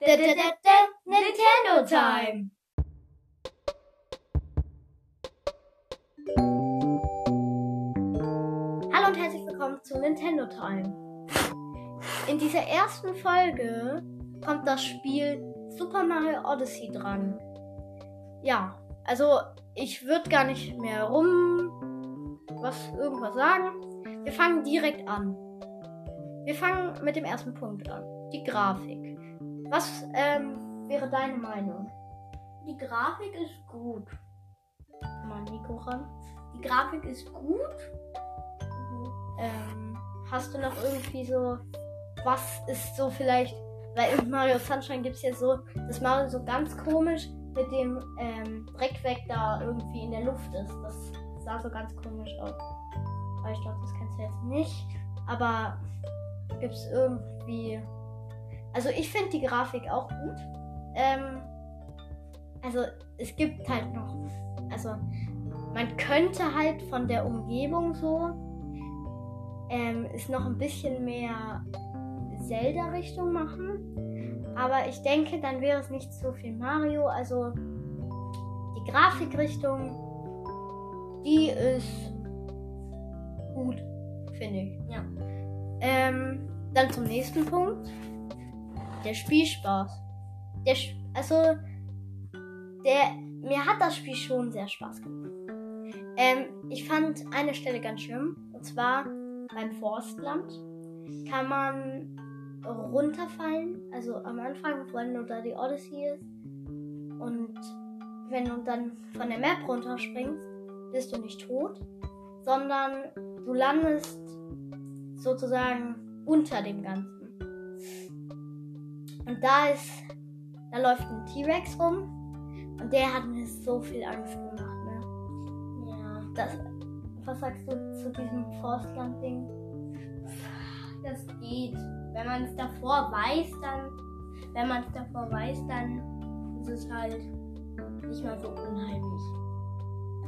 Da, da, da, da, Nintendo Time! Hallo und herzlich willkommen zu Nintendo Time. In dieser ersten Folge kommt das Spiel Super Mario Odyssey dran. Ja, also ich würde gar nicht mehr rum was irgendwas sagen. Wir fangen direkt an. Wir fangen mit dem ersten Punkt an. Die Grafik. Was ähm, wäre deine Meinung? Die Grafik ist gut. Mal Nico ran. Die Grafik ist gut. Ähm, hast du noch irgendwie so, was ist so vielleicht, weil in Mario Sunshine gibt es ja so, dass Mario so ganz komisch mit dem ähm, Dreck da irgendwie in der Luft ist. Das sah so ganz komisch aus. Aber ich glaube, das kennst du jetzt nicht. Aber gibt es irgendwie. Also ich finde die Grafik auch gut. Ähm, also es gibt halt noch. Also man könnte halt von der Umgebung so ähm, ist noch ein bisschen mehr Zelda-Richtung machen. Aber ich denke, dann wäre es nicht so viel Mario. Also die Grafikrichtung, die ist gut, finde ich. Ja. Ähm, dann zum nächsten Punkt. Der Spielspaß. Der, also, der, mir hat das Spiel schon sehr Spaß gemacht. Ähm, ich fand eine Stelle ganz schlimm. Und zwar beim Forstland kann man runterfallen. Also am Anfang, wenn du da die Odyssey ist. Und wenn du dann von der Map runterspringst, bist du nicht tot, sondern du landest sozusagen unter dem Ganzen. Und da ist, da läuft ein T-Rex rum und der hat mir so viel Angst gemacht. Ne? Ja. Das, was sagst du zu diesem Forstland-Ding? Das geht. Wenn man es davor weiß, dann. Wenn man es davor weiß, dann ist es halt nicht mal so unheimlich.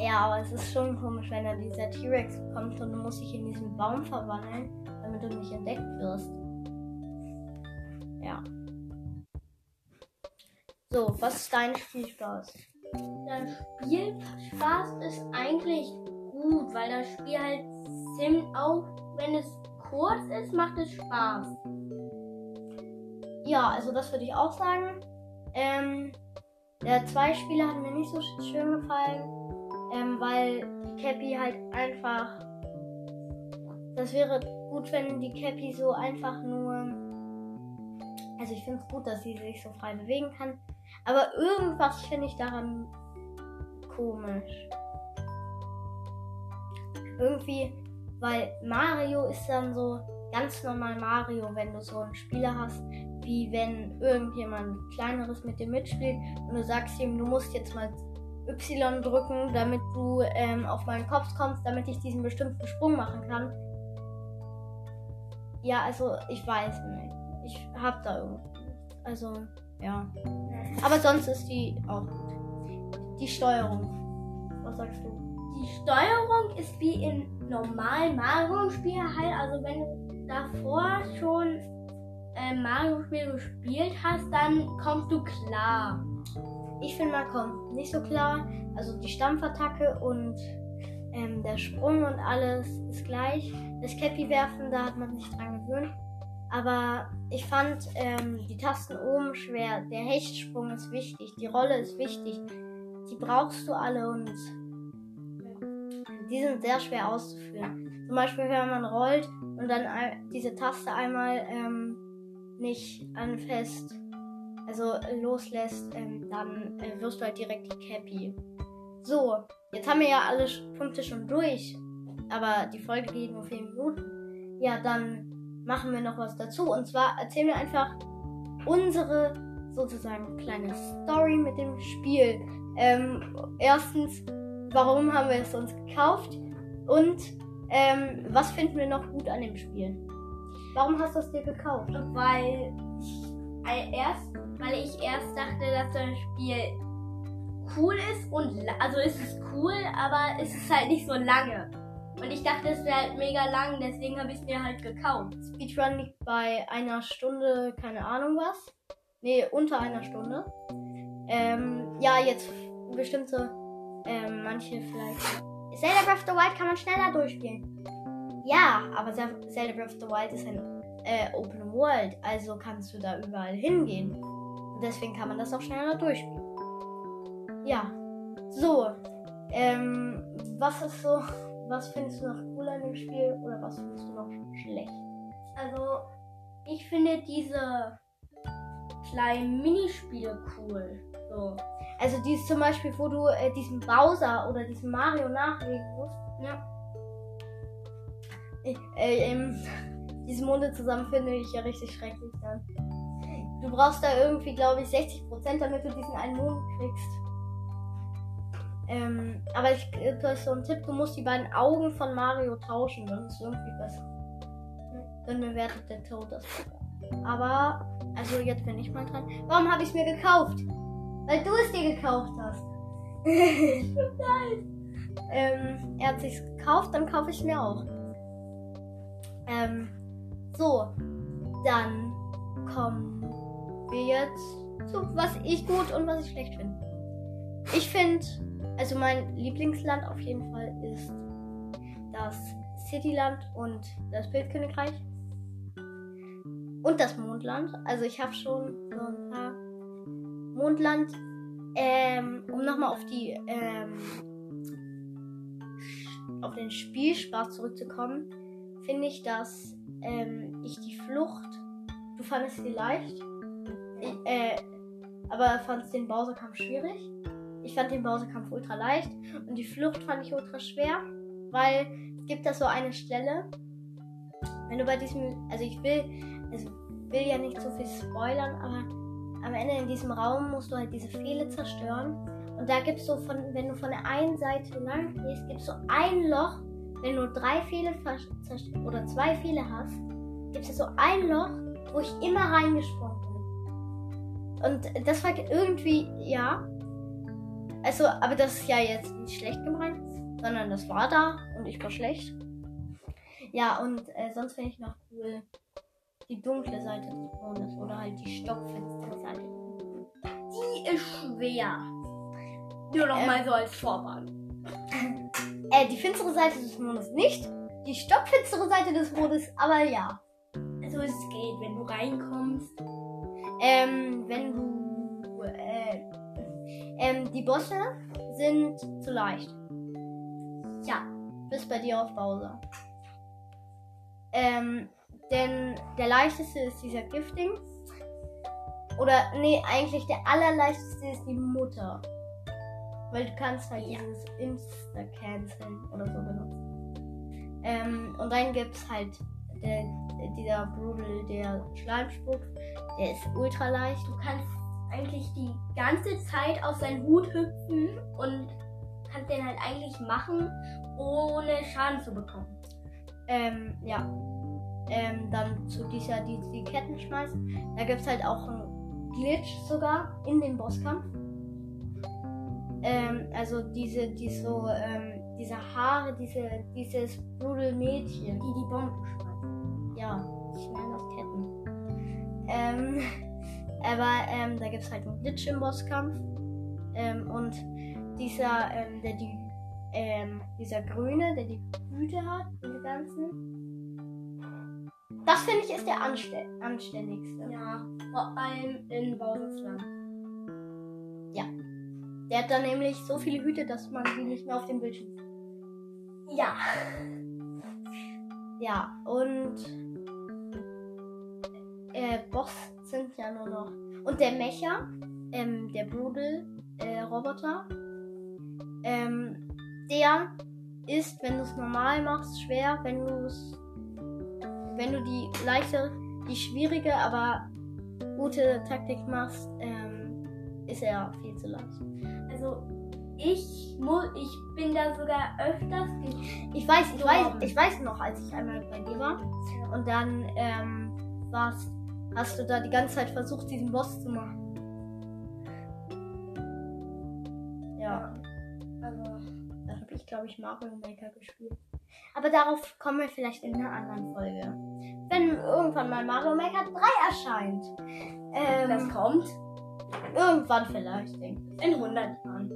Ja, aber es ist schon komisch, wenn da dieser T-Rex kommt und du musst dich in diesen Baum verwandeln, damit du nicht entdeckt wirst. Ja. So, was ist dein Spielspaß? Der Spielspaß ist eigentlich gut, weil das Spiel halt ziemlich, auch wenn es kurz ist, macht es Spaß. Ja, also das würde ich auch sagen. Ähm, der zwei Spieler hat mir nicht so sch- schön gefallen, ähm, weil die Cappy halt einfach. Das wäre gut, wenn die Cappy so einfach nur. Also ich finde es gut, dass sie sich so frei bewegen kann. Aber irgendwas finde ich daran komisch. Irgendwie, weil Mario ist dann so ganz normal Mario, wenn du so einen Spieler hast, wie wenn irgendjemand kleineres mit dir mitspielt und du sagst ihm, du musst jetzt mal Y drücken, damit du ähm, auf meinen Kopf kommst, damit ich diesen bestimmten Sprung machen kann. Ja, also ich weiß nicht. Ich hab da irgendwie. Also, ja. Aber sonst ist die auch gut. Die Steuerung. Was sagst du? Die Steuerung ist wie in normalen Mario-Spielen halt. Also wenn du davor schon äh, Mario-Spiel gespielt hast, dann kommst du klar. Ich finde, man kommt nicht so klar. Also die Stampfattacke und ähm, der Sprung und alles ist gleich. Das Cappy werfen, da hat man sich dran gewöhnt. Aber ich fand ähm, die Tasten oben schwer. Der Hechtsprung ist wichtig. Die Rolle ist wichtig. Die brauchst du alle und die sind sehr schwer auszuführen. Zum Beispiel, wenn man rollt und dann diese Taste einmal ähm, nicht anfasst, also loslässt, ähm, dann äh, wirst du halt direkt die Cappy. So, jetzt haben wir ja alle Punkte schon durch, aber die Folge geht nur 4 Minuten. Ja, dann machen wir noch was dazu. Und zwar erzählen wir einfach unsere sozusagen kleine Story mit dem Spiel. Ähm, erstens, warum haben wir es uns gekauft? Und ähm, was finden wir noch gut an dem Spiel? Warum hast du es dir gekauft? Weil ich erst, weil ich erst dachte, dass das Spiel cool ist und also es ist cool, aber es ist halt nicht so lange. Und ich dachte, es wäre halt mega lang, deswegen habe ich es mir halt gekauft. Speedrun liegt bei einer Stunde, keine Ahnung was. Nee, unter einer Stunde. Ähm, ja, jetzt bestimmte, ähm, manche vielleicht. Zelda Breath of the Wild kann man schneller durchspielen. Ja, aber Ze- Zelda Breath of the Wild ist ein äh, Open World, also kannst du da überall hingehen. Deswegen kann man das auch schneller durchspielen. Ja. So. Ähm, was ist so, was findest du noch cooler in dem Spiel oder was findest du noch schlecht? Also, ich finde diese kleinen Minispiele cool. So. Also dieses zum Beispiel, wo du äh, diesen Bowser oder diesen Mario nachlegen musst. Ja. Ich, äh, ähm, diese Munde zusammen finde ich ja richtig schrecklich dann. Du brauchst da irgendwie, glaube ich, 60%, damit du diesen einen Mond kriegst. Ähm, aber ich gebe euch so einen Tipp, du musst die beiden Augen von Mario tauschen, dann ist es irgendwie besser. Dann bewertet der Tod das. Aber, also jetzt bin ich mal dran. Warum habe ich es mir gekauft? Weil du es dir gekauft hast. ähm, er hat sich's gekauft, dann kaufe ich mir auch. Ähm, so, dann kommen wir jetzt zu was ich gut und was ich schlecht finde. Ich finde, also mein Lieblingsland auf jeden Fall ist das Cityland und das Bildkönigreich. Und das Mondland. Also ich habe schon so ein paar Mondland. Ähm, um nochmal auf die ähm, auf den Spielspaß zurückzukommen, finde ich, dass ähm, ich die Flucht. Du fandest sie leicht. Ich, äh, aber fandest den Bowser-Kampf schwierig. Ich fand den Bowser-Kampf ultra leicht. Und die Flucht fand ich ultra schwer. Weil es gibt da so eine Stelle. Wenn du bei diesem. Also ich will. Also will ja nicht so viel spoilern, aber am Ende in diesem Raum musst du halt diese Pfähle zerstören. Und da gibt es so von, wenn du von der einen Seite lang gehst, gibt es so ein Loch, wenn du drei Pfähle oder zwei Pfähle hast, gibt es so ein Loch, wo ich immer reingesprungen bin. Und das war irgendwie, ja. Also, aber das ist ja jetzt nicht schlecht gemeint, sondern das war da und ich war schlecht. Ja, und äh, sonst finde ich noch cool die dunkle Seite des Mondes oder halt die stockfinstere Seite. Die ist schwer. Nur noch Ähm. mal so als Vorwarnung. Äh, die finstere Seite des Mondes nicht. Die stockfinstere Seite des Mondes, aber ja. Also es geht, wenn du reinkommst. Ähm, wenn du. Äh, ähm, die Bosse sind zu leicht. Ja, bis bei dir auf Bowser. Ähm, denn der leichteste ist dieser Gifting. Oder, nee, eigentlich der allerleichteste ist die Mutter. Weil du kannst halt Ja. dieses Insta-Canceln oder so benutzen. Ähm, und dann gibt's halt der, dieser Brutal, der Schleim spuckt. Der ist ultra leicht. Du kannst eigentlich die ganze Zeit auf seinen Hut hüpfen und kannst den halt eigentlich machen, ohne Schaden zu bekommen. Ähm, ja. Ähm, dann zu dieser, die die Ketten schmeißt. Da gibt es halt auch einen Glitch sogar in dem Bosskampf. Ähm, also diese, die so, ähm, diese Haare, diese, dieses Brutal Mädchen. Die die Bomben schmeißen. Ja, ich nenne das Ketten. Ähm, aber ähm, da gibt es halt einen Glitch im Bosskampf. Ähm, und dieser, ähm, der die, ähm, dieser Grüne, der die Hüte hat, diese ganzen. Das finde ich ist der anste anständigste. Ja, vor allem in Bowser's Land. Der hat dann nämlich so viele Hüte, dass man sie nicht mehr auf dem Bildschirm sieht. Ja. Ja, und äh, Boss sind ja nur noch. Und der Mecha, ähm, der Brutal äh, Roboter, ähm, der ist, wenn du es normal machst, schwer. Wenn du es, wenn du die leichte, die schwierige, aber gute Taktik machst, ähm, ist er viel zu leicht. Also ich muss, ich bin da sogar öfters Ich weiß, ich weiß, ich weiß noch, als ich einmal bei dir war. Und dann ähm, warst, hast du da die ganze Zeit versucht, diesen Boss zu machen. Ja, Also, da habe ich, glaube ich, Mario Maker gespielt. Aber darauf kommen wir vielleicht in einer anderen Folge. Wenn irgendwann mal Mario Maker 3 erscheint. Ähm, Das kommt irgendwann vielleicht, denke ich. in 100 Jahren.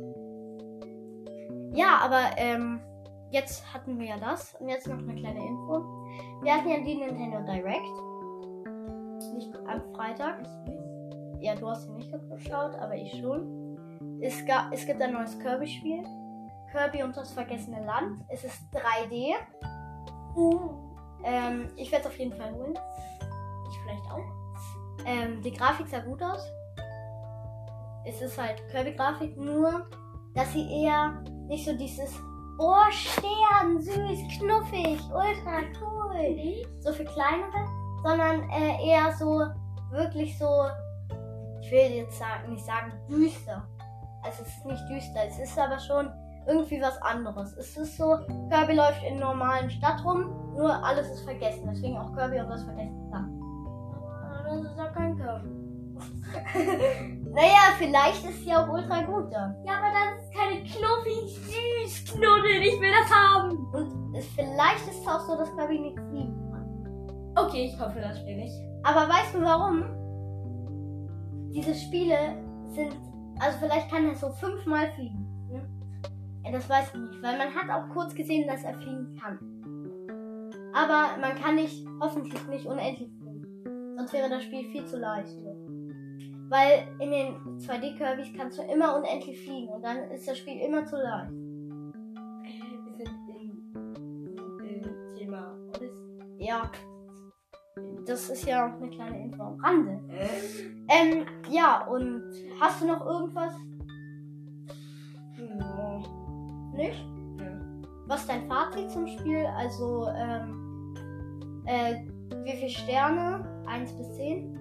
Ja, aber ähm, jetzt hatten wir ja das und jetzt noch eine kleine Info. Wir hatten ja die Nintendo Direct. Nicht am Freitag. Ja, du hast sie nicht geschaut, aber ich schon. Es, ga, es gibt ein neues Kirby-Spiel. Kirby und das vergessene Land. Es ist 3D. Ähm, ich werde es auf jeden Fall holen. Ich vielleicht auch. Ähm, die Grafik sah gut aus. Es ist halt Kirby-Grafik, nur dass sie eher nicht so dieses Oh, Stern, süß, knuffig, ultra cool. So für kleinere, sondern äh, eher so wirklich so, ich will jetzt sagen, nicht sagen düster. Also es ist nicht düster, es ist aber schon irgendwie was anderes. Es ist so, Kirby läuft in normalen Stadt rum, nur alles ist vergessen. Deswegen auch Kirby und das vergessen Land. Aber das ist ja kein Kirby. Naja, vielleicht ist sie auch ultra gut dann. Ja, aber das ist keine knuffig süß Knuddel. Ich will das haben. Und es, vielleicht ist es auch so, dass Kirby nicht fliegen kann. Okay, ich hoffe, das stimmt nicht. Aber weißt du warum? Diese Spiele sind, also vielleicht kann er so fünfmal fliegen. Ne? Das weiß ich nicht, weil man hat auch kurz gesehen, dass er fliegen kann. Aber man kann nicht, hoffentlich nicht unendlich fliegen. Sonst wäre das Spiel viel zu leicht. Weil in den 2D-Kirbys kannst du immer unendlich fliegen und dann ist das Spiel immer zu leicht. Wir sind im, im Thema. Ja. Das ist ja auch eine kleine Info am Rande. Ähm, ja, und hast du noch irgendwas? Ja. Nicht? Was ist dein Fazit zum Spiel? Also, ähm, äh, wie viele Sterne? 1 bis 10?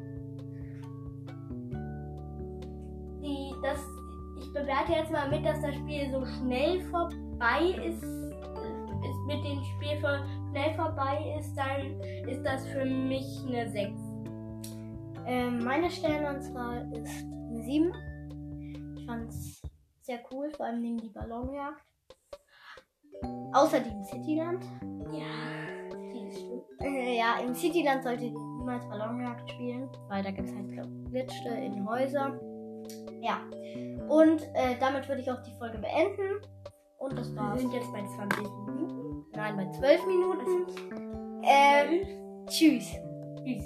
Die, das, ich bewerte jetzt mal mit, dass das Spiel so schnell vorbei ist, ist mit dem Spiel schnell vorbei ist, dann ist das für mich eine 6. Ähm, meine Sternenanzahl ist eine 7. Ich fand's sehr cool, vor allem neben die Ballonjagd. Außer die im Cityland. Ja, die ist schön. Äh, ja, im Cityland solltet ihr niemals Ballonjagd spielen, weil da gibt es halt Glitschte in Häuser. Ja. Und äh, damit würde ich auch die Folge beenden. Und das Wir war's. sind jetzt bei 20 Minuten. Nein, bei 12 Minuten. Ähm, tschüss. Tschüss.